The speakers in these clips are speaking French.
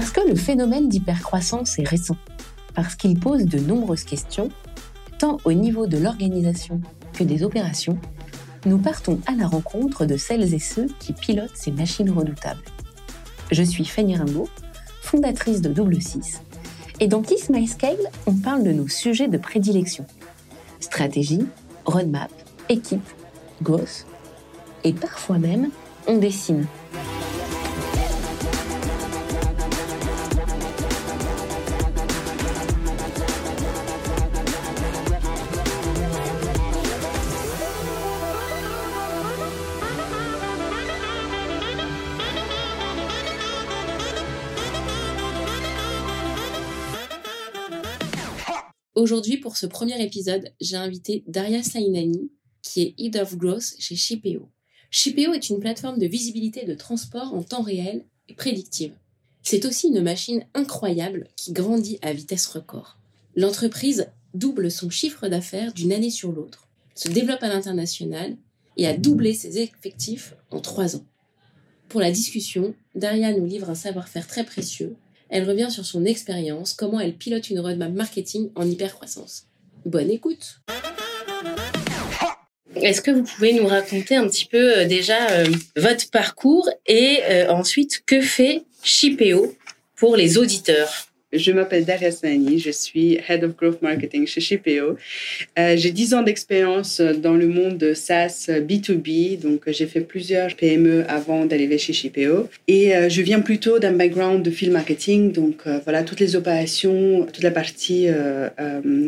Parce que le phénomène d'hypercroissance est récent, parce qu'il pose de nombreuses questions, tant au niveau de l'organisation que des opérations, nous partons à la rencontre de celles et ceux qui pilotent ces machines redoutables. Je suis Fanny Rimbaud, fondatrice de Double 6, et dans Kiss My Scale, on parle de nos sujets de prédilection. Stratégie, roadmap, équipe, gosse, et parfois même, on dessine. Aujourd'hui, pour ce premier épisode, j'ai invité Daria Sainani, qui est Head of Growth chez Shipeo. Shipeo est une plateforme de visibilité de transport en temps réel et prédictive. C'est aussi une machine incroyable qui grandit à vitesse record. L'entreprise double son chiffre d'affaires d'une année sur l'autre, se développe à l'international et a doublé ses effectifs en trois ans. Pour la discussion, Daria nous livre un savoir-faire très précieux elle revient sur son expérience, comment elle pilote une roadmap marketing en hypercroissance. Bonne écoute Est-ce que vous pouvez nous raconter un petit peu euh, déjà euh, votre parcours et euh, ensuite que fait Shipeo pour les auditeurs? Je m'appelle Daria Sani, je suis Head of Growth Marketing chez Shipeo. Euh, j'ai 10 ans d'expérience dans le monde de SaaS B2B, donc j'ai fait plusieurs PME avant d'arriver chez Shipeo. Et euh, je viens plutôt d'un background de field marketing, donc euh, voilà, toutes les opérations, toute la partie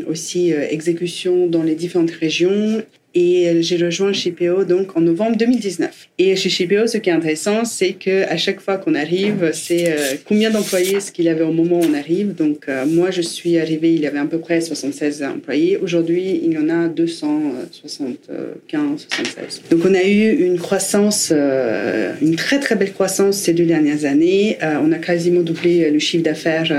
aussi exécution dans les différentes régions et j'ai rejoint Shipeo donc en novembre 2019. Et chez Shipeo, ce qui est intéressant, c'est que à chaque fois qu'on arrive, c'est euh, combien d'employés est-ce qu'il avait au moment où on arrive. Donc euh, moi, je suis arrivée, il y avait à peu près 76 employés. Aujourd'hui, il y en a 275, 76. Donc on a eu une croissance, euh, une très très belle croissance ces deux dernières années. on a quasiment doublé le chiffre d'affaires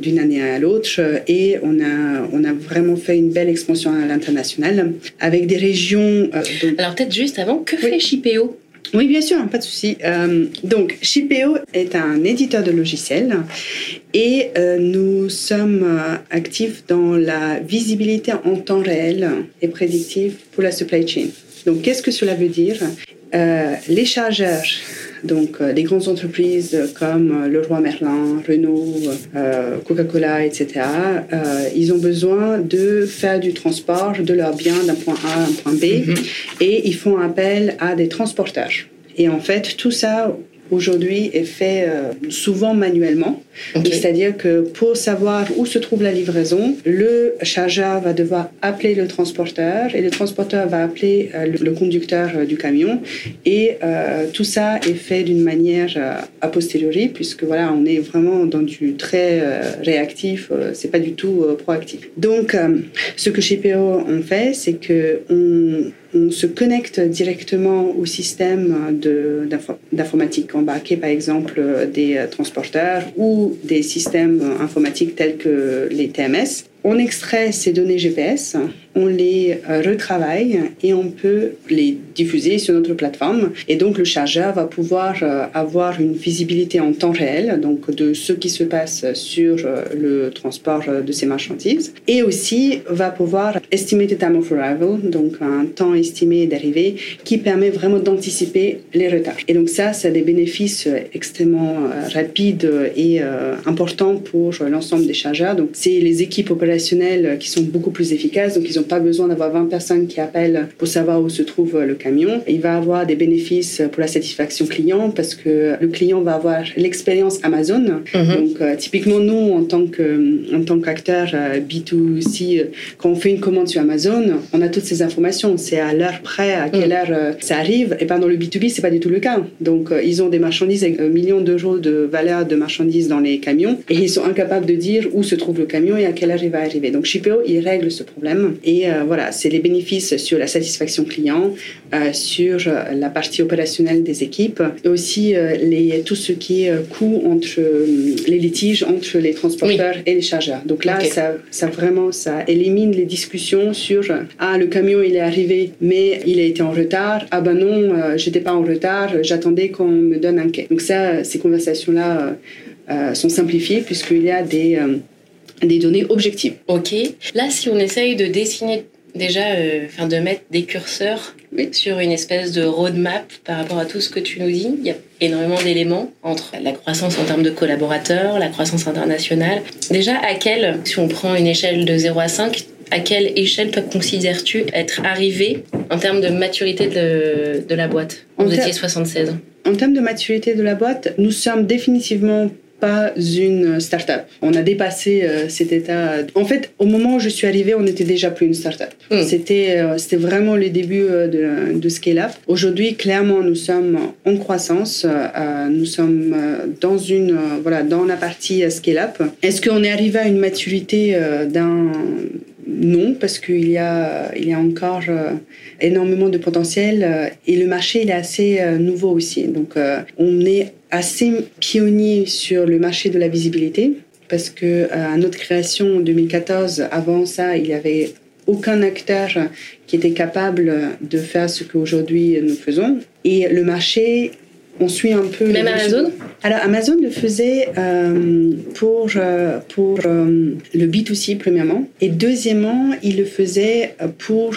d'une année à l'autre et on a on a vraiment fait une belle expansion à l'international avec des euh, Alors peut-être juste avant, que fait Shipeo? Oui, bien sûr, pas de souci. Euh, donc, Shipeo est un éditeur de logiciels et euh, nous sommes actifs dans la visibilité en temps réel et prédictive pour la supply chain. Donc, qu'est-ce que cela veut dire? Les chargeurs donc, euh, les grandes entreprises comme euh, Leroy Merlin, Renault, euh, Coca-Cola, etc., ils ont besoin de faire du transport de leurs biens d'un point A à un point B mhm. et ils font appel à des transporteurs. Et en fait, tout ça, aujourd'hui est fait euh, souvent manuellement. C'est-à-dire que pour savoir où se trouve la livraison, le chargeur va devoir appeler le transporteur et le transporteur va appeler euh, le, conducteur euh, du camion. Et tout ça est fait d'une manière a posteriori, puisque voilà, on est vraiment dans du très réactif, c'est pas du tout proactif. Donc, ce que chez PO on fait, c'est que on on se connecte directement au système d'informatique embarqué, par exemple des transporteurs ou des systèmes informatiques tels que les TMS. On extrait ces données GPS, on les euh, retravaille et on peut les diffuser sur notre plateforme. Et donc le chargeur va pouvoir euh, avoir une visibilité en temps réel donc de ce qui se passe sur euh, le transport de ces marchandises et aussi va pouvoir estimer the time of arrival, donc un temps estimé d'arrivée qui permet vraiment d'anticiper les retards. Et donc ça, ça a des bénéfices extrêmement rapides et importants pour l'ensemble des chargeurs. Donc c'est les équipes opérationnelles qui sont beaucoup plus efficaces. Donc, ils n'ont pas besoin d'avoir 20 personnes qui appellent pour savoir où se trouve le camion. Il va avoir des bénéfices pour la satisfaction client parce que le client va avoir l'expérience Amazon. Mhm. Donc, euh, typiquement, nous, en tant que, en tant qu'acteur euh, B2C, euh, quand on fait une commande sur Amazon, on a toutes ces informations. C'est à l'heure près, à quelle mhm. heure ça arrive. Et pendant le B2B, c'est pas du tout le cas. Donc, ils ont des marchandises avec un million d'euros de valeur de marchandises dans les camions et ils sont incapables de dire où se trouve le camion et à quelle heure il va donc Shipeo, il règle ce problème et euh, voilà, c'est les bénéfices sur la satisfaction client, euh, sur euh, la partie opérationnelle des équipes et aussi les, tout ce qui est coût entre les litiges entre les transporteurs et les chargeurs. Donc là, ça, ça vraiment, ça élimine les discussions sur ah le camion il est arrivé mais il a été en retard. Ah ben non, j'étais pas en retard, j'attendais qu'on me donne un quai. Donc ça, ces conversations là sont simplifiées puisqu'il y a des, des données objectives. Ok. Là, si on essaye de dessiner déjà, enfin de mettre des curseurs sur une espèce de roadmap par rapport à tout ce que tu nous dis, il y a énormément d'éléments entre la croissance en termes de collaborateurs, la croissance internationale. Déjà, à quelle, si on prend une échelle de 0 à 5, à quelle échelle toi considères-tu être arrivé en termes de maturité de, de la boîte? Vous étiez 76 En termes de maturité de la boîte, nous sommes définitivement pas une start-up. On a dépassé euh, cet état. En fait, au moment où je suis arrivée, on n'était déjà plus une start-up. Hmm. C'était, euh, c'était vraiment les débuts euh, de, de Scale-Up. Aujourd'hui, clairement, nous sommes en croissance. nous sommes dans une, voilà, dans la partie Scale-Up. Est-ce qu'on est arrivé à une maturité d'un non, parce qu'il y a, il y a encore énormément de potentiel et le marché il est assez nouveau aussi. Donc, on est assez pionnier sur le marché de la visibilité parce que euh, à notre création en 2014, avant ça, il n'y avait aucun acteur qui était capable de faire ce qu'aujourd'hui nous faisons. Et le marché on suit un peu. Même Amazon? Alors, Amazon le faisait euh, pour, euh, pour euh, le B2C, premièrement. Et deuxièmement, il le faisait pour,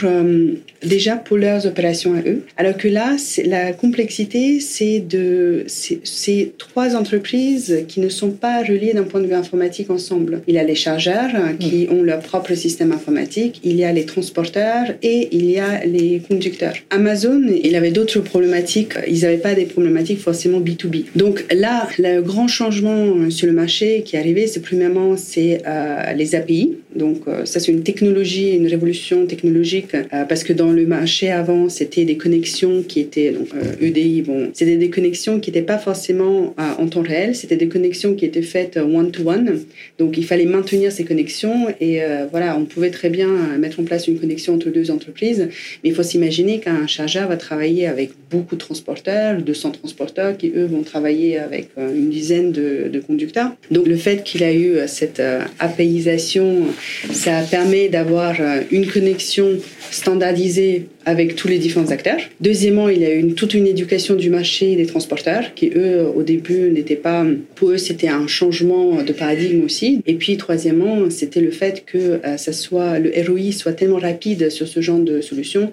déjà pour leurs opérations à eux. Alors que là, la complexité, c'est de ces trois entreprises qui ne sont pas reliées d'un point de vue informatique ensemble. Il y a les chargeurs qui ont leur propre système informatique, il y a les transporteurs et il y a les conducteurs. Amazon, il avait d'autres problématiques. Ils n'avaient pas des problématiques forcément B2B. Donc là, le grand changement sur le marché qui est arrivé, c'est premièrement c'est euh, les API. Donc euh, ça c'est une technologie, une révolution technologique euh, parce que dans le marché avant c'était des connexions qui étaient donc EDI. E bon, c'était des connexions qui n'étaient pas forcément en temps réel, c'était des connexions qui étaient faites one to one. Donc il fallait maintenir ces connexions et voilà, on pouvait très bien mettre en place une connexion entre deux entreprises, mais il faut s'imaginer qu'un chargeur va travailler avec beaucoup de transporteurs, 200 transporteurs qui, eux, vont travailler avec euh, une dizaine de, conducteurs. Donc le fait qu'il a eu euh, cette euh, apéisation, ça permet d'avoir une connexion standardisée avec tous les différents acteurs. Deuxièmement, il y a eu toute une éducation du marché des transporteurs qui, eux, au début, n'étaient pas... Pour eux, c'était un changement de paradigme aussi. Et puis, troisièmement, c'était le fait que ça soit, le ROI soit tellement rapide sur ce genre de solution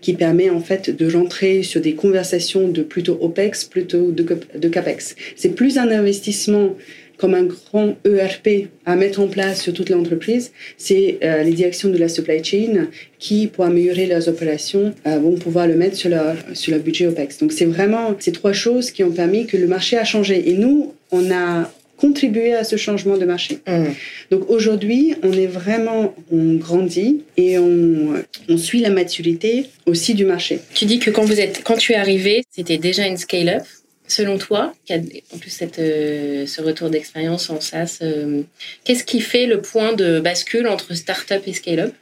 qui permet en fait de rentrer sur des conversations de plutôt OPEX plutôt de, CAPEX. C'est plus un investissement comme un grand ERP à mettre en place sur toute l'entreprise, c'est euh, les directions de la supply chain qui, pour améliorer leurs opérations, euh, vont pouvoir le mettre sur leur, sur leur budget OPEX. Donc c'est vraiment ces trois choses qui ont permis que le marché a changé. Et nous, on a contribué à ce changement de marché. Mmh. Donc aujourd'hui, on est vraiment, on grandit et on, on, suit la maturité aussi du marché. Tu dis que quand vous êtes, quand tu es arrivé, c'était déjà une scale-up? Selon toi, en plus cette, euh, ce retour d'expérience en SaaS, euh, qu'est-ce qui fait le point de bascule entre startup et scale-up?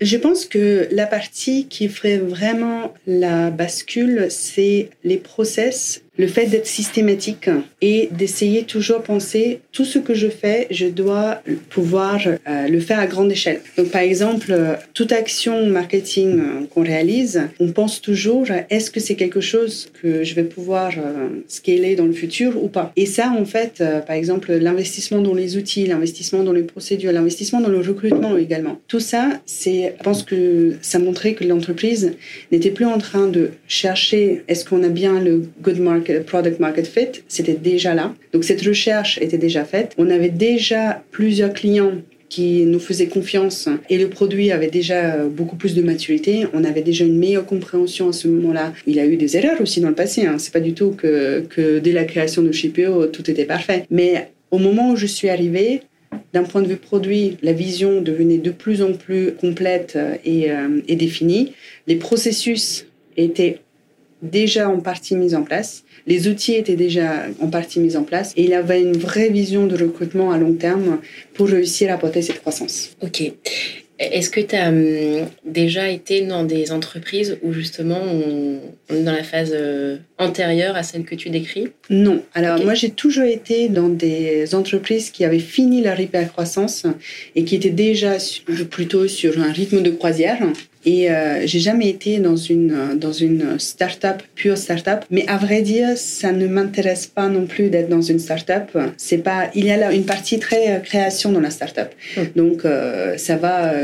Je pense que la partie qui ferait vraiment la bascule, c'est les process le fait d'être systématique et d'essayer toujours penser tout ce que je fais, je dois pouvoir euh, le faire à grande échelle. Donc par exemple, toute action marketing euh, qu'on réalise, on pense toujours est-ce que c'est quelque chose que je vais pouvoir euh, scaler dans le futur ou pas? Et ça en fait, par exemple, l'investissement dans les outils, l'investissement dans les procédures, l'investissement dans le recrutement également. Tout ça, c'est je pense que ça montrait que l'entreprise n'était plus en train de chercher est-ce qu'on a bien le good market product market fit, c'était déjà là. Donc cette recherche était déjà faite. On avait déjà plusieurs clients qui nous faisaient confiance et le produit avait déjà beaucoup plus de maturité. On avait déjà une meilleure compréhension à ce moment-là. Il a eu des erreurs aussi dans le passé. Hein. C'est pas du tout que, dès la création de Shipio, tout était parfait. Mais au moment où je suis arrivée, d'un point de vue produit, la vision devenait de plus en plus complète et, euh, et définie. Les processus étaient déjà en partie mis en place. Les outils étaient déjà en partie mis en place et il avait une vraie vision de recrutement à long terme pour réussir à porter cette croissance. Ok. Est-ce que tu as hum, déjà été dans des entreprises où justement on, est dans la phase euh, antérieure à celle que tu décris? Non. Alors moi j'ai toujours été dans des entreprises qui avaient fini leur hypercroissance et qui étaient déjà plutôt sur un rythme de croisière Et euh, j'ai jamais été dans une, dans une start-up, pure start-up. Mais à vrai dire, ça ne m'intéresse pas non plus d'être dans une start-up. C'est pas, il y a là une partie très euh, création dans la start-up. Hum. Donc, euh, ça va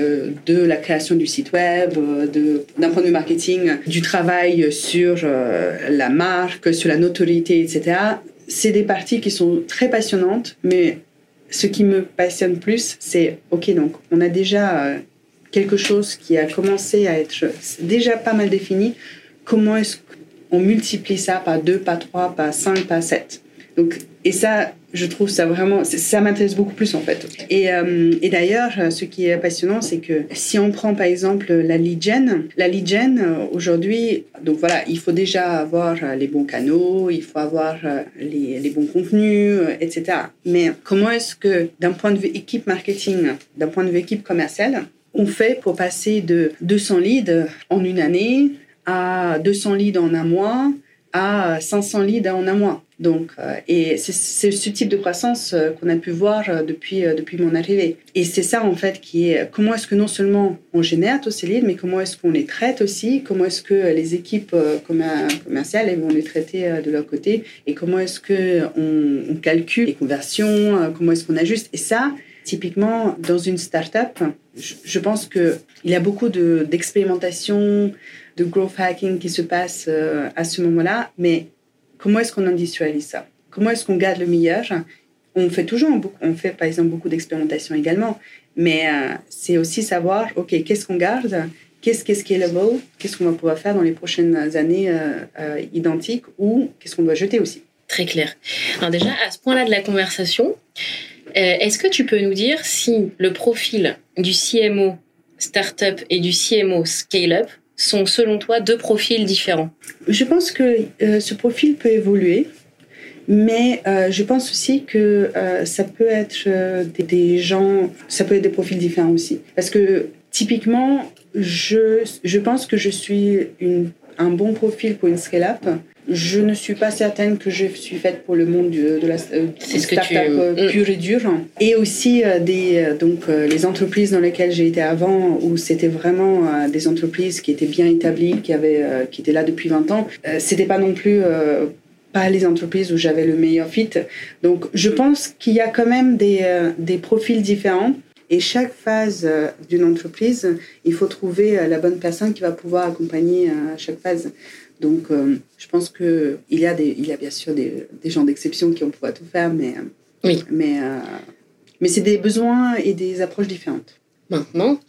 de la création du site web, d'un point de vue marketing, du travail sur la marque, sur la notoriété, etc. C'est des parties qui sont très passionnantes, mais ce qui me passionne plus, c'est, OK, donc on a déjà quelque chose qui a commencé à être déjà pas mal défini, comment est-ce qu'on multiplie ça par 2, par 3, par 5, par 7 Donc, Et ça, je trouve ça vraiment, ça m'intéresse beaucoup plus en fait. Et, euh, et d'ailleurs, ce qui est passionnant, c'est que si on prend par exemple la lead gen, la lead gen euh, aujourd'hui, donc voilà, il faut déjà avoir les bons canaux, il faut avoir euh, les, les bons contenus, etc. Mais comment est-ce que d'un point de vue équipe marketing, d'un point de vue équipe commerciale, on fait pour passer de 200 leads en une année à 200 leads en un mois à 500 leads en un mois. Donc, euh, et c'est ce type de croissance euh, qu'on a pu voir euh, depuis, depuis mon arrivée. Et c'est ça, en fait, qui est comment est-ce que non seulement on génère tous ces leads, mais comment est-ce qu'on les traite aussi, comment est-ce que les équipes commerciales vont les traiter de leur côté, et comment est-ce qu'on on calcule les conversions, comment est-ce qu'on ajuste. Et ça, Typiquement, dans une start-up, je pense qu'il y a beaucoup d'expérimentation, de, growth hacking qui se passe euh, à ce moment-là, mais comment est-ce qu'on industrialise ça? Comment est-ce qu'on garde le meilleur? On fait toujours, on fait par exemple beaucoup d'expérimentation également, mais euh, c'est aussi savoir, OK, qu'est-ce qu'on garde? Qu'est-ce qui est scalable Qu'est-ce qu'on va pouvoir faire dans les prochaines années euh, identiques? Ou qu'est-ce qu'on doit jeter aussi? Très clair. Alors déjà, à ce point-là de la conversation, est-ce que tu peux nous dire si le profil du CMO startup et du CMO scale-up sont selon toi deux profils différents? Je pense que euh, ce profil peut évoluer. Mais euh, je pense aussi que ça peut être des, gens, ça peut être des profils différents aussi. Parce que typiquement, je, je pense que je suis un bon profil pour une scale-up je ne suis pas certaine que je suis faite pour le monde de la euh, start-up euh, mm. pure et dure. Et aussi euh, des, donc, les entreprises dans lesquelles j'ai été avant, où c'était vraiment des entreprises qui étaient bien établies, qui, avaient, qui étaient là depuis 20 ans. c'était pas non plus pas les entreprises où j'avais le meilleur fit. Donc je pense qu'il y a quand même des, des profils différents. Et chaque phase d'une entreprise, il faut trouver la bonne personne qui va pouvoir accompagner à chaque phase. Donc, euh, je pense qu'il y, a il y a bien sûr des, des gens d'exception qui ont pouvoir tout faire, mais, euh, oui. mais, euh, mais c'est des besoins et des approches différentes. Maintenant,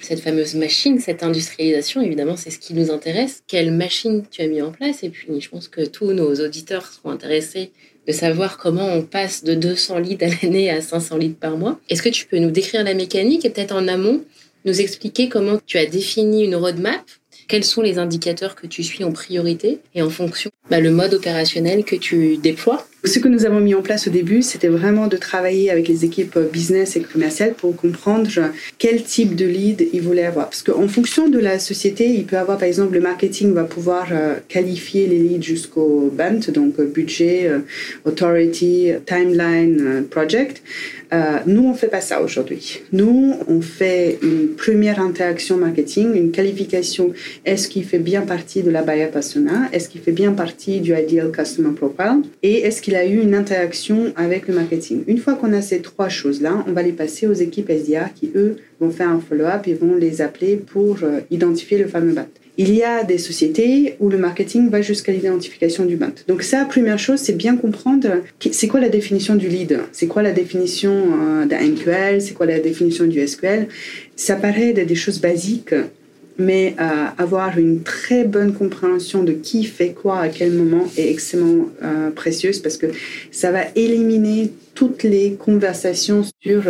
cette fameuse machine, cette industrialisation, évidemment, c'est ce qui nous intéresse. Quelle machine tu as mis en place? Et puis, je pense que tous nos auditeurs seront intéressés de savoir comment on passe de 200 litres à l'année à 500 litres par mois. Est-ce que tu peux nous décrire la mécanique et peut-être en amont nous expliquer comment tu as défini une roadmap quels sont les indicateurs que tu suis en priorité et en fonction? Bah, le mode opérationnel que tu déploies Ce que nous avons mis en place au début, c'était vraiment de travailler avec les équipes business et commerciales pour comprendre quel type de lead ils voulaient avoir. Parce qu'en fonction de la société, il peut avoir, par exemple, le marketing va pouvoir euh, qualifier les leads jusqu'au BANT, donc euh, budget, euh, authority, timeline, project. Euh, nous, on fait pas ça aujourd'hui. Nous, on fait une première interaction marketing, une qualification. Est-ce qu'il fait bien partie de la buyer persona? Est-ce qu'il fait bien partie du ideal customer profile? Et est-ce a eu une interaction avec le marketing Une fois qu'on a ces trois choses-là, on va les passer aux équipes SDR qui, eux, vont faire un follow-up et vont les appeler pour euh, identifier le fameux BAT. Il y a des sociétés où le marketing va jusqu'à l'identification du BAT. Donc ça, première chose, c'est bien comprendre c'est quoi la définition du lead, c'est quoi la définition euh, d'un MQL, c'est quoi la définition du SQL. Ça paraît des choses basiques, mais euh, avoir une très bonne compréhension de qui fait quoi à quel moment est extrêmement euh, précieuse parce que ça va éliminer toutes les conversations sur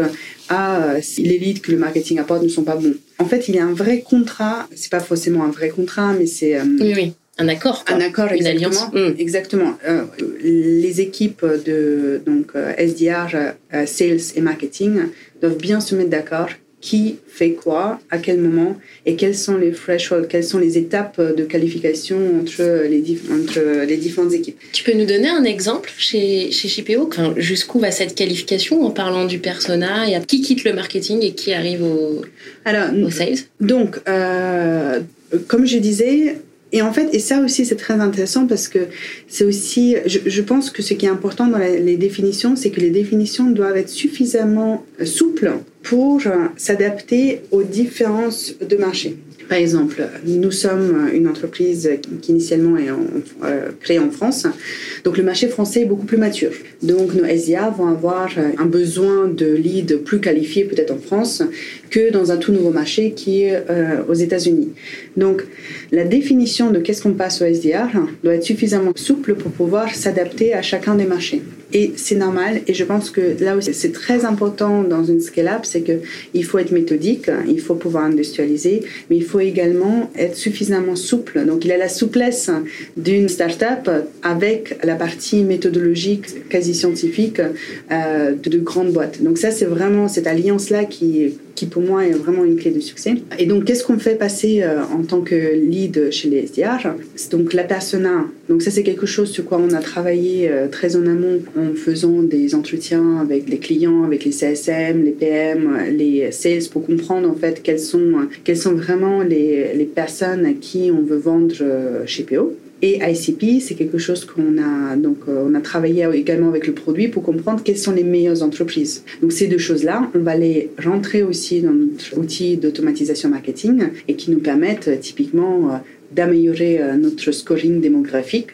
ah, si les leads que le marketing apporte ne sont pas bons. En fait, il y a un vrai contrat, c'est pas forcément un vrai contrat, mais c'est... Euh, oui, oui. Un accord. Un accord, une alliance. Mm. Exactement. les équipes de donc SDR, sales et marketing doivent bien se mettre d'accord qui fait quoi, à quel moment, et quels sont les thresholds, quelles sont les étapes de qualification entre les, entre les différentes équipes. Tu peux nous donner un exemple chez, chez Shipeo? Jusqu'où va cette qualification en parlant du persona et à qui quitte le marketing et qui arrive au, Alors, au sales? Donc, euh, comme je disais, et en fait, et ça aussi c'est très intéressant parce que c'est aussi, je, pense que ce qui est important dans les définitions, c'est que les définitions doivent être suffisamment souples pour s'adapter aux différences de marché. Par exemple, nous sommes une entreprise qui initialement est euh, créée en France. Donc le marché français est beaucoup plus mature. Donc nos SIA vont avoir un besoin de lead plus qualifié peut-être en France que dans un tout nouveau marché qui est euh, aux États-Unis. Donc la définition de qu'est-ce qu'on passe au SDR doit être suffisamment souple pour pouvoir s'adapter à chacun des marchés. Et c'est normal. Et je pense que là aussi, c'est très important dans une scale-up, c'est qu'il faut être méthodique, il faut pouvoir industrialiser, mais il faut également être suffisamment souple. Donc, il a la souplesse d'une start-up avec la partie méthodologique, quasi scientifique euh, de, de grandes boîtes. Donc, ça, c'est vraiment cette alliance-là qui qui pour moi est vraiment une clé de succès. Et donc, qu'est-ce qu'on fait passer euh, en tant que lead chez les SDR Donc, la persona. Donc, ça, c'est quelque chose sur quoi on a travaillé euh, très en amont en faisant des entretiens avec les clients, avec les CSM, les PM, les sales pour comprendre en fait quelles sont, quelles sont vraiment les, les personnes à qui on veut vendre euh, chez PO. Et ICP, c'est quelque chose qu'on a donc euh, on a travaillé également avec le produit pour comprendre quelles sont les meilleures entreprises. Donc ces deux choses-là, on va les rentrer aussi dans notre outil d'automatisation marketing et qui nous permettent euh, typiquement euh, d'améliorer euh, notre scoring démographique.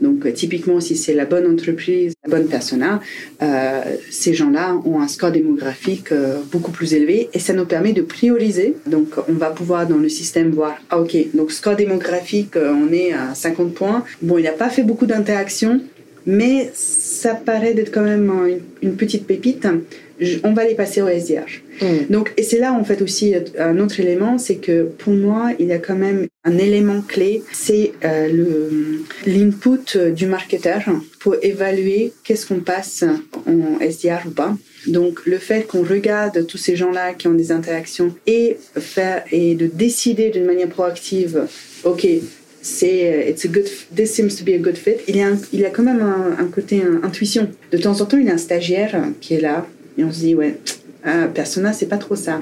Donc, euh, typiquement, si c'est la bonne entreprise, la bonne persona, euh, ces gens-là ont un score démographique beaucoup plus élevé et ça nous permet de prioriser. Donc, on va pouvoir dans le système voir, ah, ok, donc score démographique, on est à 50 points. Bon, il n'a pas fait beaucoup d'interactions, mais ça paraît d'être quand même une petite pépite on va les passer au SDR. Mm. Donc, et c'est là en fait aussi un autre élément, c'est que pour moi, il y a quand même un élément clé, c'est euh, l'input du marketeur pour évaluer qu'est-ce qu'on passe en SDR ou pas. Donc le fait qu'on regarde tous ces gens-là qui ont des interactions et faire et de décider d'une manière proactive, ok, c'est it's a good this seems to be a good fit. Il a il a quand même un, côté intuition. De temps en temps, il y a un stagiaire qui est là et on se dit, ouais, euh, Persona, c'est pas trop ça.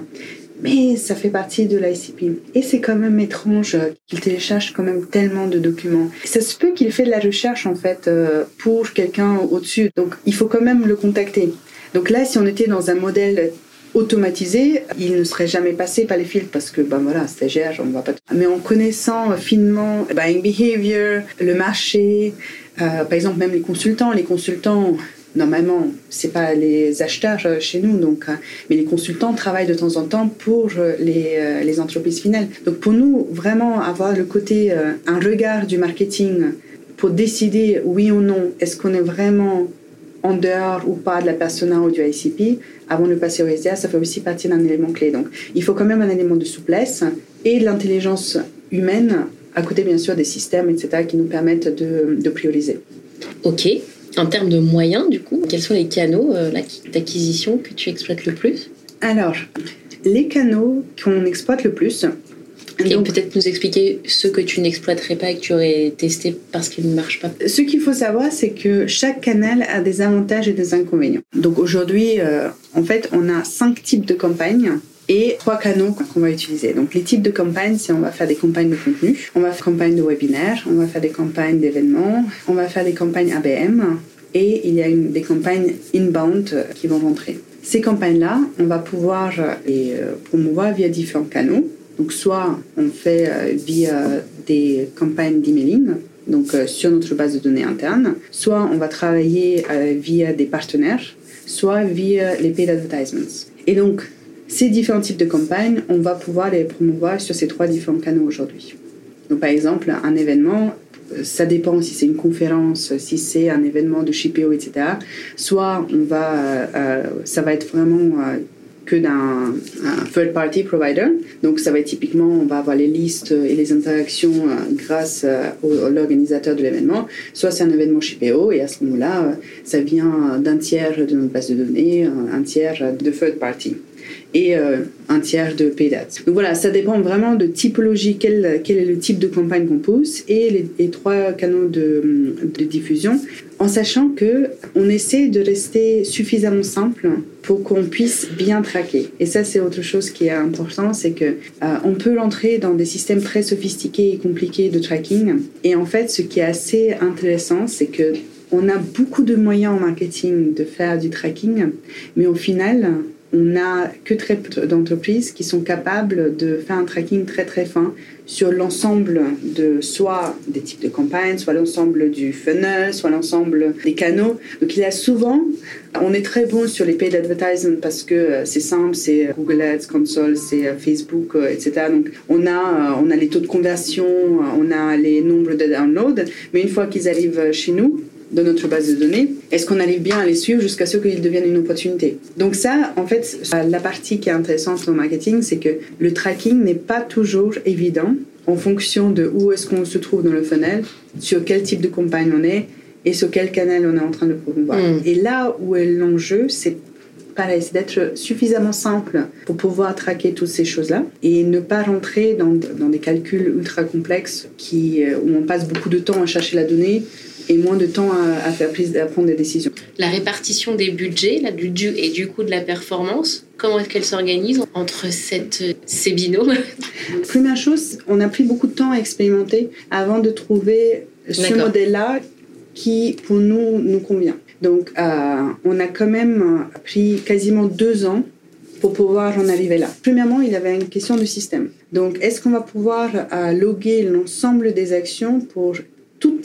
Mais ça fait partie de l'ICP. Et c'est quand même étrange qu'il télécharge quand même tellement de documents. Ça se peut qu'il fait de la recherche, en fait, euh, pour quelqu'un au-dessus. Donc, il faut quand même le contacter. Donc là, si on était dans un modèle automatisé, il ne serait jamais passé par les filtres parce que, ben voilà, stagiaire, on va pas. Mais en connaissant finement buying behavior, le marché, euh, par exemple, même les consultants, les consultants, normalement, c'est pas les acheteurs euh, chez nous, donc, euh, mais les consultants travaillent de temps en temps pour les entreprises finales. Donc pour nous, vraiment avoir le côté, un regard du marketing pour décider oui ou non, est-ce qu'on est vraiment en dehors ou pas de la persona ou du ICP, avant de passer au SDA, ça fait aussi partie d'un élément clé. Donc il faut quand même un élément de souplesse et de l'intelligence humaine, à côté bien sûr des systèmes, etc., qui nous permettent de, de prioriser. Ok, en termes de moyens, du coup, quels sont les canaux euh, d'acquisition que tu exploites le plus? Alors, les canaux qu'on exploite le plus. Et peut-être nous expliquer ceux que tu n'exploiterais pas et que tu aurais testé parce qu'ils ne marchent pas. Ce qu'il faut savoir, c'est que chaque canal a des avantages et des inconvénients. Donc aujourd'hui, euh, en fait, on a cinq types de campagnes et trois canaux qu'on va utiliser. Donc les types de campagnes, c'est on va faire des campagnes de contenu, on va faire des campagnes de webinaires, on va faire des campagnes d'événements, on va faire des campagnes ABM et il y a des campagnes inbound qui vont rentrer. Ces campagnes-là, on va pouvoir les euh, promouvoir via différents canaux. Donc soit on fait euh, via des campagnes d'emailing, donc euh, sur notre base de données interne, soit on va travailler via des partenaires, soit via les paid advertisements. Et donc ces différents types de campagnes, on va pouvoir les promouvoir sur ces trois différents canaux aujourd'hui. Donc, par exemple, un événement, euh, ça dépend si c'est une conférence, si c'est un événement de Shipeo, etc. Soit on va, euh, ça va être vraiment euh, que d'un third party provider. Donc ça va être typiquement, on va avoir les listes et les interactions grâce à l'organisateur de l'événement. Soit c'est un événement Shipeo et à ce moment-là, ça vient d'un tiers de notre base de données, un tiers de third party. Et un tiers de ads. Donc voilà, ça dépend vraiment de typologie, quel, quel est le type de campagne qu'on pousse et les, trois canaux de, de, diffusion, en sachant que on essaie de rester suffisamment simple pour qu'on puisse bien traquer. Et ça, c'est autre chose qui est important, c'est que euh, on peut l'entrer dans des systèmes très sophistiqués et compliqués de tracking. Et en fait, ce qui est assez intéressant, c'est que on a beaucoup de moyens en marketing de faire du tracking, mais au final, on n'a que très peu d'entreprises qui sont capables de faire un tracking très très fin sur l'ensemble de soit des types de campagnes, soit l'ensemble du funnel, soit l'ensemble des canaux. Donc il y a souvent, on est très bon sur les paid advertising parce que euh, c'est simple, c'est Google Ads Console, c'est euh, Facebook, euh, etc. Donc on a, on a les taux de conversion, on a les nombres de downloads, mais une fois qu'ils arrivent chez nous, de notre base de données, est-ce qu'on arrive bien à les suivre jusqu'à ce qu'ils deviennent une opportunité? Donc ça, en fait, la partie qui est intéressante dans le marketing, c'est que le tracking n'est pas toujours évident en fonction de où est-ce qu'on se trouve dans le funnel, sur quel type de campagne on est et sur quel canal on est en train de promouvoir. Mm. Et là où est l'enjeu, c'est pareil, c'est d'être suffisamment simple pour pouvoir traquer toutes ces choses-là et ne pas rentrer dans, dans des calculs ultra complexes qui, euh, où on passe beaucoup de temps à chercher la donnée et moins de temps à, faire prise, à prendre des décisions. La répartition des budgets, là, du, du et du coup de la performance, comment est-ce qu'elle s'organise entre cette, ces binômes? Première chose, on a pris beaucoup de temps à expérimenter avant de trouver ce modèle-là qui, pour nous, nous convient. Donc, euh, on a quand même pris quasiment deux ans pour pouvoir en arriver là. Premièrement, il y avait une question de système. Donc, est-ce qu'on va pouvoir euh, loguer l'ensemble des actions pour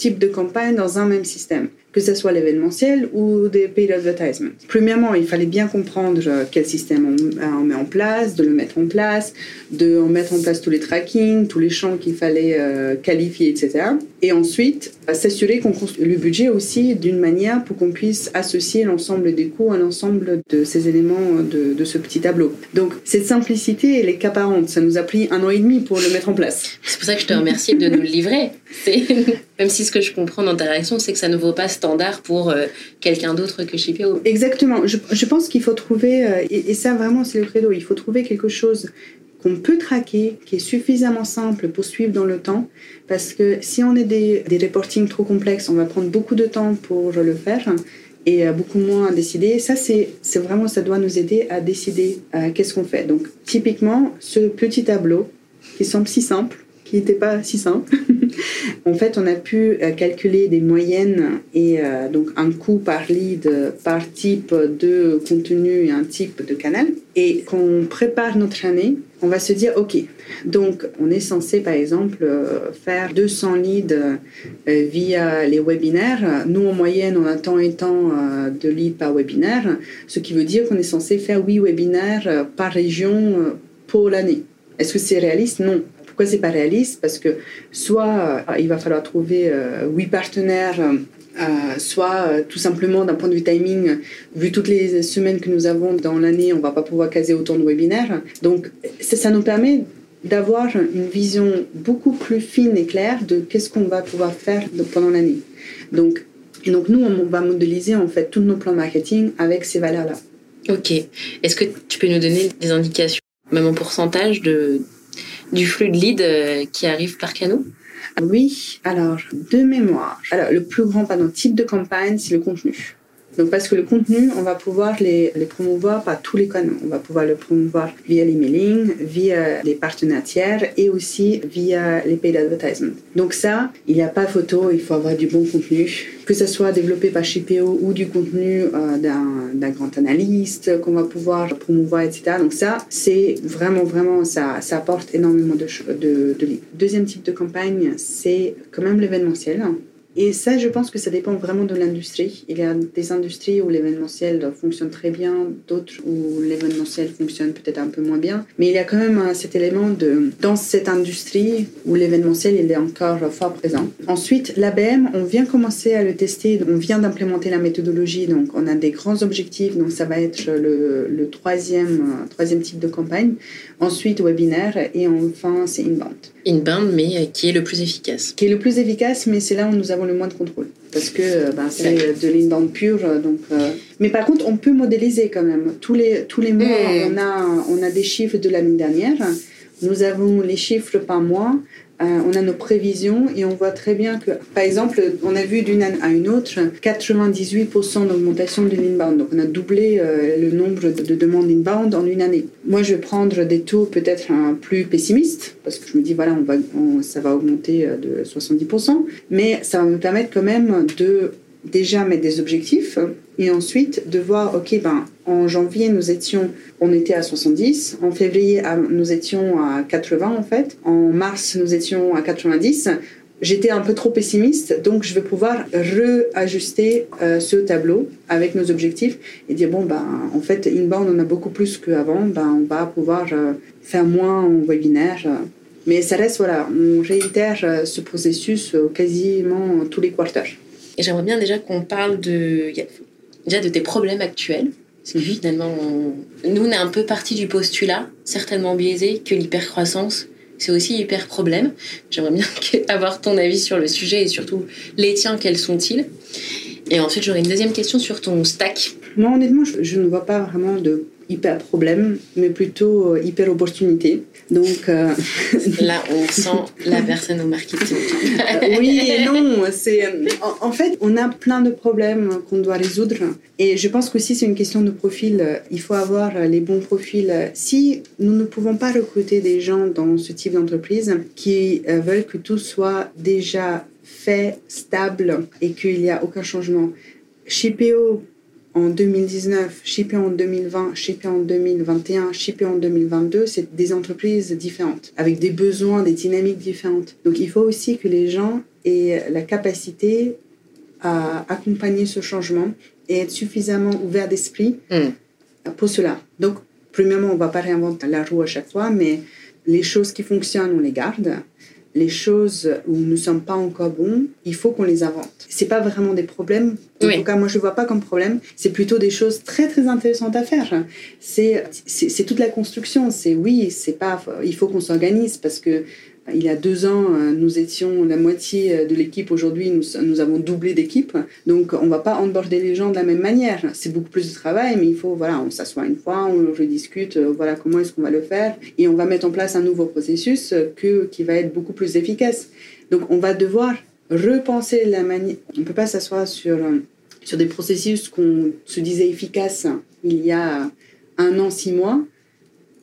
tout type de campagne dans un même système que ce soit l'événementiel ou des paid advertisements. Premièrement, il fallait bien comprendre euh, quel système on, euh, met en place, de le mettre en place, de mettre en place tous les tracking, tous les champs qu'il fallait euh, qualifier, etc. Et ensuite, s'assurer qu'on construit le budget aussi d'une manière pour qu'on puisse associer l'ensemble des coûts à l'ensemble de ces éléments de, ce petit tableau. Donc, cette simplicité, elle est apparente. Ça nous a pris un an et demi pour le mettre en place. C'est pour ça que je te remercie de nous le livrer. Même si ce que je comprends dans ta réaction, c'est que ça ne vaut pas standard pour euh, quelqu'un d'autre que chez PO. Exactement. Je, pense qu'il faut trouver, euh, et, ça vraiment c'est le credo, il faut trouver quelque chose qu'on peut traquer, qui est suffisamment simple pour suivre dans le temps, parce que si on est des, des reporting trop complexes, on va prendre beaucoup de temps pour le faire et euh, beaucoup moins à décider. Ça, c'est vraiment, ça doit nous aider à décider qu'est-ce qu'on fait. Donc, typiquement, ce petit tableau qui semble si simple, qui n'était pas si simple. en fait, on a pu euh, calculer des moyennes et euh, donc un coût par lead par type de contenu et un type de canal. Et quand on prépare notre année, on va se dire, OK, donc on est censé par exemple euh, faire 200 leads via les webinaires. Nous, en moyenne, on a tant et tant de leads par webinaire, ce qui veut dire qu'on est censé faire 8 webinaires par région pour l'année. Est-ce que c'est réaliste? Non. Pourquoi c'est pas réaliste? Parce que soit euh, il va falloir trouver euh, huit partenaires. Euh, soit tout simplement d'un point de vue timing, vu toutes les semaines que nous avons dans l'année, on va pas pouvoir caser autant de webinaires. Donc ça, nous permet d'avoir une vision beaucoup plus fine et claire de qu'est-ce qu'on va pouvoir faire pendant l'année. Donc, donc nous, on va modéliser en fait tous nos plans marketing avec ces valeurs-là. Ok. Est-ce que tu peux nous donner des indications, même en pourcentage, de, du flux de leads euh, qui arrive par canot? Oui, alors de mémoire. Alors le plus grand pardon, type de campagne, c'est le contenu. Donc parce que le contenu, on va pouvoir les, les, promouvoir par tous les canaux. On va pouvoir le promouvoir via l'emailing, via les partenaires tiers et aussi via les paid advertisements. Donc ça, il n'y a pas photo, il faut avoir du bon contenu, que ce soit développé par Shipeo ou du contenu euh, d'un grand analyste qu'on va pouvoir promouvoir, etc. Donc ça, c'est vraiment, vraiment, ça, ça apporte énormément de, de, de Deuxième type de campagne, c'est quand même l'événementiel. Et ça, je pense que ça dépend vraiment de l'industrie. Il y a des industries où l'événementiel fonctionne très bien, d'autres où l'événementiel fonctionne peut-être un peu moins bien. Mais il y a quand même cet élément de, dans cette industrie où l'événementiel, il est encore fort présent. Ensuite, l'ABM, on vient commencer à le tester, on vient d'implémenter la méthodologie, donc on a des grands objectifs, donc ça va être le, le troisième, troisième type de campagne. Ensuite, webinaire et enfin, c'est inbound. Inbound, mais qui est le plus efficace Qui est le plus efficace, mais c'est là où nous avons le moins de contrôle. parce que ben, c'est de l'inbound pure. Donc, Mais par contre, on peut modéliser quand même. Tous les, tous les mois, on, a, on a des chiffres de l'année dernière. Nous avons les chiffres par mois. Euh, on a nos prévisions et on voit très bien que, par exemple, on a vu d'une année à une autre 98% d'augmentation de l'inbound. Donc on a doublé euh, le nombre de demandes inbound en une année. Moi, je vais prendre des taux peut-être plus pessimistes parce que je me dis, voilà, on va, ça va augmenter euh, de 70%, mais ça va me permettre quand même de déjà mettre des objectifs et ensuite de voir, ok, ben, en janvier, nous étions, on était à 70, en février, nous étions à 80 en fait, en mars, nous étions à 90. J'étais un peu trop pessimiste, donc je vais pouvoir réajuster euh, ce tableau avec nos objectifs et dire bon ben en fait inbound on a beaucoup plus qu'avant, ben on va pouvoir euh, faire moins en webinaire. mais ça reste voilà, on réitère euh, ce processus quasiment tous les quarters. Et j'aimerais bien déjà qu'on parle de, déjà de tes problèmes actuels. Parce que mhm. finalement, nous, on est un peu parti du postulat, certainement biaisé, que l'hypercroissance, c'est aussi hyper problème. J'aimerais bien avoir ton avis sur le sujet et surtout les tiens, quels sont-ils Et ensuite, j'aurais une deuxième question sur ton stack. Moi, honnêtement, je ne vois pas vraiment de hyper problème, mais plutôt euh, hyper opportunité. Donc euh, là, on sent la personne au marketing. Euh, oui et non. C'est en, fait, on a plein de problèmes qu'on doit résoudre, et je pense que si c'est une question de profil. Il faut avoir les bons profils. Si nous ne pouvons pas recruter des gens dans ce type d'entreprise qui veulent que tout soit déjà fait, stable et qu'il n'y a aucun changement. Chez PO, en 2019, shippé en 2020, shippé en 2021, shippé en 2022, c'est des entreprises différentes, avec des besoins, des dynamiques différentes. Donc il faut aussi que les gens aient la capacité à accompagner ce changement et être suffisamment ouverts d'esprit hmm. pour cela. Donc, premièrement, on ne va pas réinventer la roue à chaque fois, mais les choses qui fonctionnent, on les garde les choses où nous ne sommes pas encore bons, il faut qu'on les invente. C'est pas vraiment des problèmes. En tout cas, moi, je ne vois pas comme problème. C'est plutôt des choses très, très intéressantes à faire. C'est, c'est, toute la construction. C'est oui, c'est pas, il faut qu'on s'organise parce que il y a deux ans, euh, nous étions la moitié euh, de l'équipe. Aujourd'hui, nous, avons doublé d'équipe. Donc, on ne va pas onboarder les gens de la même manière. C'est beaucoup plus de travail, mais il faut, voilà, on s'assoit une fois, on rediscute, euh, voilà comment est-ce qu'on va le faire. Et on va mettre en place un nouveau processus qui va être beaucoup plus efficace. Donc, on va devoir repenser la manière. On ne peut pas s'asseoir sur, sur des processus qu'on se disait efficaces il y a un an, six mois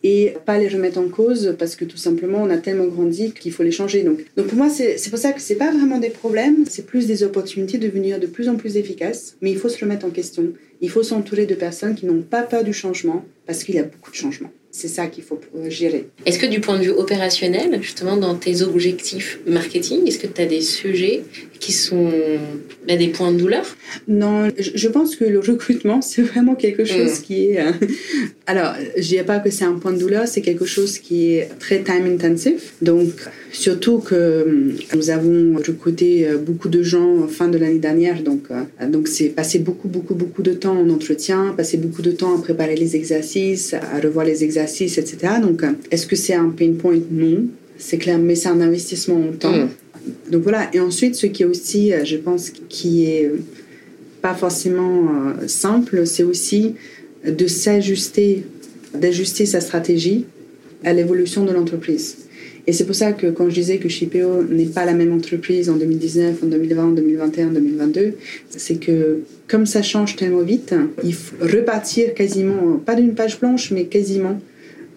et pas les remettre en cause parce que tout simplement on a tellement grandi qu'il faut les changer. Donc, donc pour moi, c'est pour ça que c'est pas vraiment des problèmes, c'est plus des opportunités de devenir de plus en plus efficaces, mais il faut se remettre en question. Il faut s'entourer de personnes qui n'ont pas peur du changement parce qu'il y a beaucoup de changements. C'est ça qu'il faut gérer. Est-ce que du point de vue opérationnel, justement dans tes objectifs marketing, est-ce que tu as des sujets qui sont bah, des points de douleur Non, je pense que le recrutement, c'est vraiment quelque chose mm. qui est... Euh, alors, je ne dirais pas que c'est un point de douleur, c'est quelque chose qui est très time intensive. Donc, surtout que euh, nous avons recruté euh, beaucoup de gens fin de l'année dernière. Donc, donc c'est passer beaucoup, beaucoup, beaucoup de temps en entretien, passer beaucoup de temps à préparer les exercices, à revoir les exercices etc. Donc, est-ce que c'est un pain point? Non, c'est clair, mais c'est un investissement en temps. Mm. Donc voilà. Et ensuite, ce qui est aussi, euh, je pense, qui est euh, pas forcément simple, c'est aussi de s'ajuster, d'ajuster sa stratégie à l'évolution de l'entreprise. Et c'est pour ça que quand je disais que Shipeo n'est pas la même entreprise en 2019, en 2020, en 2021, en 2022, c'est que comme ça change tellement vite, il faut repartir quasiment, pas d'une page blanche, mais quasiment euh,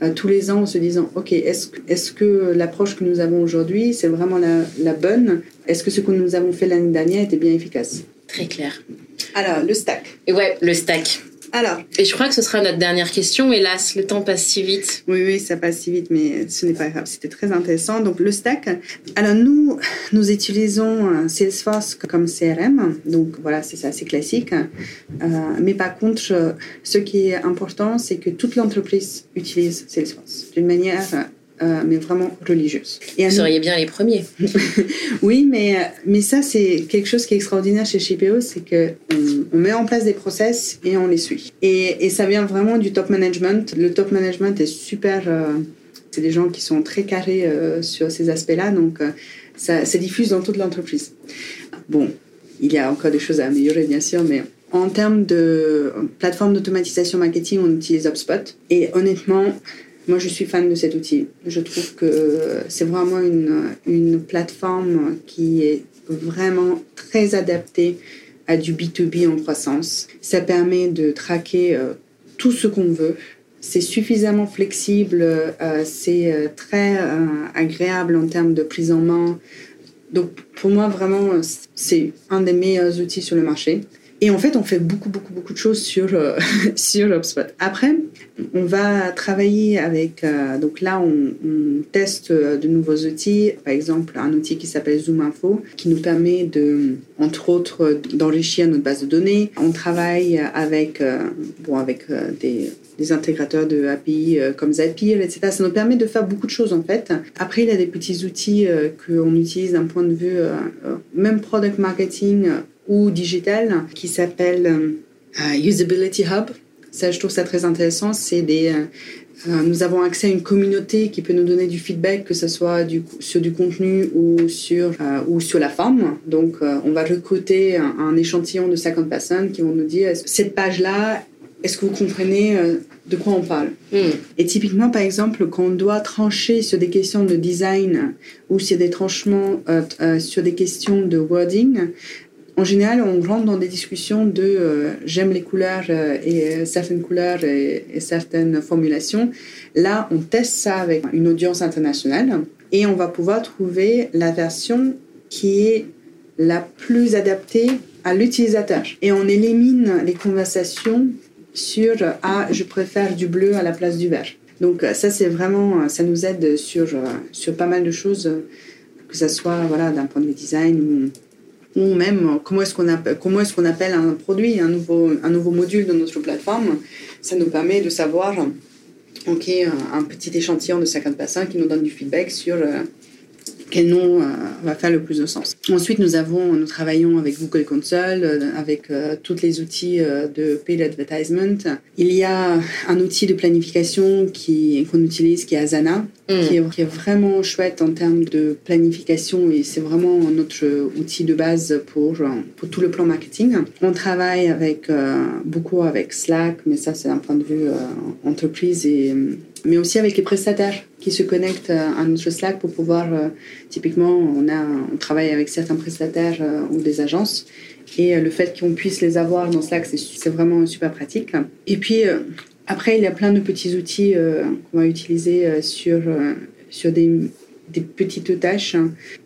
tous les ans en se disant, OK, est-ce est que l'approche que nous avons aujourd'hui, c'est vraiment la, la bonne? Est-ce que ce que nous avons fait l'année dernière était bien efficace? Très clair. Alors, le stack. Et ouais, le stack. Alors. Et je crois que ce sera notre dernière question. Hélas, le temps passe si vite. Oui, oui, ça passe si vite, mais ce n'est pas grave. C'était très intéressant. Donc, le stack. Alors, nous, nous utilisons Salesforce comme CRM. Donc, voilà, c'est assez classique. Euh, mais par contre, ce qui est important, c'est que toute l'entreprise utilise Salesforce d'une manière euh, mais vraiment religieuse. Et Vous seriez bien les premiers. oui, mais, mais ça, c'est quelque chose qui est extraordinaire chez Shipeo, c'est qu'on on met en place des process et on les suit. Et, et, ça vient vraiment du top management. Le top management est super... Euh, c'est des gens qui sont très carrés euh, sur ces aspects-là, donc ça se diffuse dans toute l'entreprise. Bon, il y a encore des choses à améliorer, bien sûr, mais en termes de plateforme d'automatisation marketing, on utilise HubSpot. Et honnêtement, moi, je suis fan de cet outil. Je trouve que c'est vraiment une, une plateforme qui est vraiment très adaptée à du B2B en croissance. Ça permet de traquer euh, tout ce qu'on veut. C'est suffisamment flexible, euh, c'est euh, très agréable en termes de prise en main. Donc pour moi, vraiment, c'est un des meilleurs outils sur le marché. Et en fait, on fait beaucoup, beaucoup, beaucoup de choses sur, euh, sur HubSpot. Après, on va travailler avec. Euh, donc là, on, teste euh, de nouveaux outils. Par exemple, un outil qui s'appelle Zoom Info, qui nous permet de, entre autres, d'enrichir notre base de données. On travaille avec, bon, avec des, des intégrateurs de API comme Zapier, etc. Ça nous permet de faire beaucoup de choses en fait. Après, il y a des petits outils qu'on utilise d'un point de vue même product marketing ou digital qui s'appelle euh, Usability Hub. Ça, je trouve ça très intéressant. C'est des, euh, euh, nous avons accès à une communauté qui peut nous donner du feedback, que ce soit du, sur du contenu ou sur, ou sur la forme. Donc, on va recruter un, échantillon de 50 personnes qui vont nous dire cette page-là, est-ce que vous comprenez de quoi on parle? Hmm. Et typiquement, par exemple, quand on doit trancher sur des questions de design ou sur des tranchements sur des questions de wording, en général, on rentre dans des discussions de euh, j'aime les couleurs euh, et euh, certaines couleurs et, certaines formulations. Là, on teste ça avec une audience internationale et on va pouvoir trouver la version qui est la plus adaptée à l'utilisateur. Et on élimine les conversations sur ah je préfère du bleu à la place du vert. Donc ça c'est vraiment ça nous aide sur sur pas mal de choses que ce soit voilà d'un point de vue design ou ou même comment est-ce qu'on appelle, comment est-ce qu'on appelle un produit, un nouveau, un nouveau module de notre plateforme. Ça nous permet de savoir, OK, un petit échantillon de 50 personnes qui nous donne du feedback sur euh, quel nom euh, va faire le plus de sens. Ensuite, nous avons, nous travaillons avec Google Console, euh, avec euh, tous les outils de paid advertisement. Il y a un outil de planification qui qu'on utilise, qui est Asana, mm. qui, est, qui, est, vraiment chouette en termes de planification et c'est vraiment notre outil de base pour pour tout le plan marketing. On travaille avec beaucoup avec Slack, mais ça c'est un point de vue entreprise et mais aussi avec les prestataires qui se connectent à notre Slack pour pouvoir, euh, typiquement, on, a, on travaille avec certains prestataires euh, ou des agences, et euh, le fait qu'on puisse les avoir dans Slack, c'est vraiment super pratique. Et puis, après, il y a plein de petits outils qu'on va utiliser sur, sur des, petites tâches.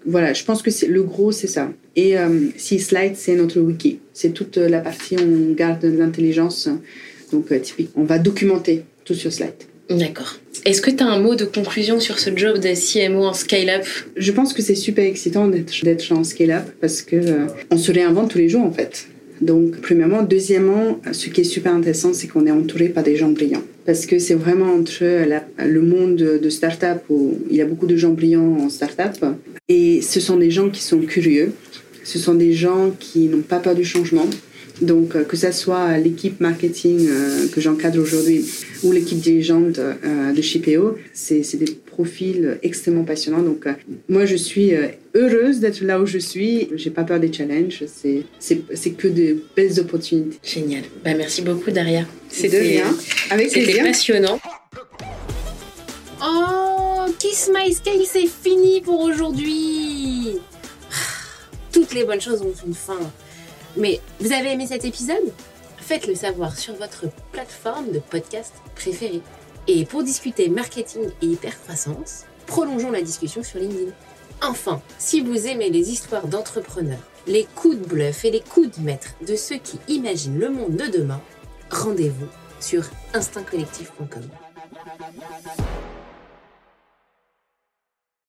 Voilà, je pense que le gros, c'est ça. Et si Slide, c'est notre wiki. C'est toute la partie où on garde l'intelligence. Donc, typiquement, on va documenter tout sur Slide. D'accord. Est-ce que tu as un mot de conclusion sur ce job de CMO en scale-up? Je pense que c'est super excitant d'être en scale-up parce que euh, on se réinvente tous les jours en fait. Donc, premièrement. Deuxièmement, ce qui est super intéressant, c'est qu'on est entouré par des gens brillants. Parce que c'est vraiment entre le monde de start-up où il y a beaucoup de gens brillants en start-up. Et ce sont des gens qui sont curieux. Ce sont des gens qui n'ont pas peur du changement. Donc, euh, que ce soit l'équipe marketing euh, que j'encadre aujourd'hui ou l'équipe dirigeante euh, de Shipeo, c'est des profils extrêmement passionnants. Donc, moi, je suis heureuse d'être là où je suis. J'ai pas peur des challenges. C'est que de belles opportunités. Génial. Bah, merci beaucoup, Daria. C'était rien. Avec C'était passionnant. Oh, Kiss My Sky, c'est fini pour aujourd'hui. Toutes les bonnes choses ont une fin. Mais vous avez aimé cet épisode? Faites-le savoir sur votre plateforme de podcast préférée. Et pour discuter marketing et hypercroissance, prolongeons la discussion sur LinkedIn. Enfin, si vous aimez les histoires d'entrepreneurs, les coups de bluff et les coups de maître de ceux qui imaginent le monde de demain, rendez-vous sur instinctcollectif.com.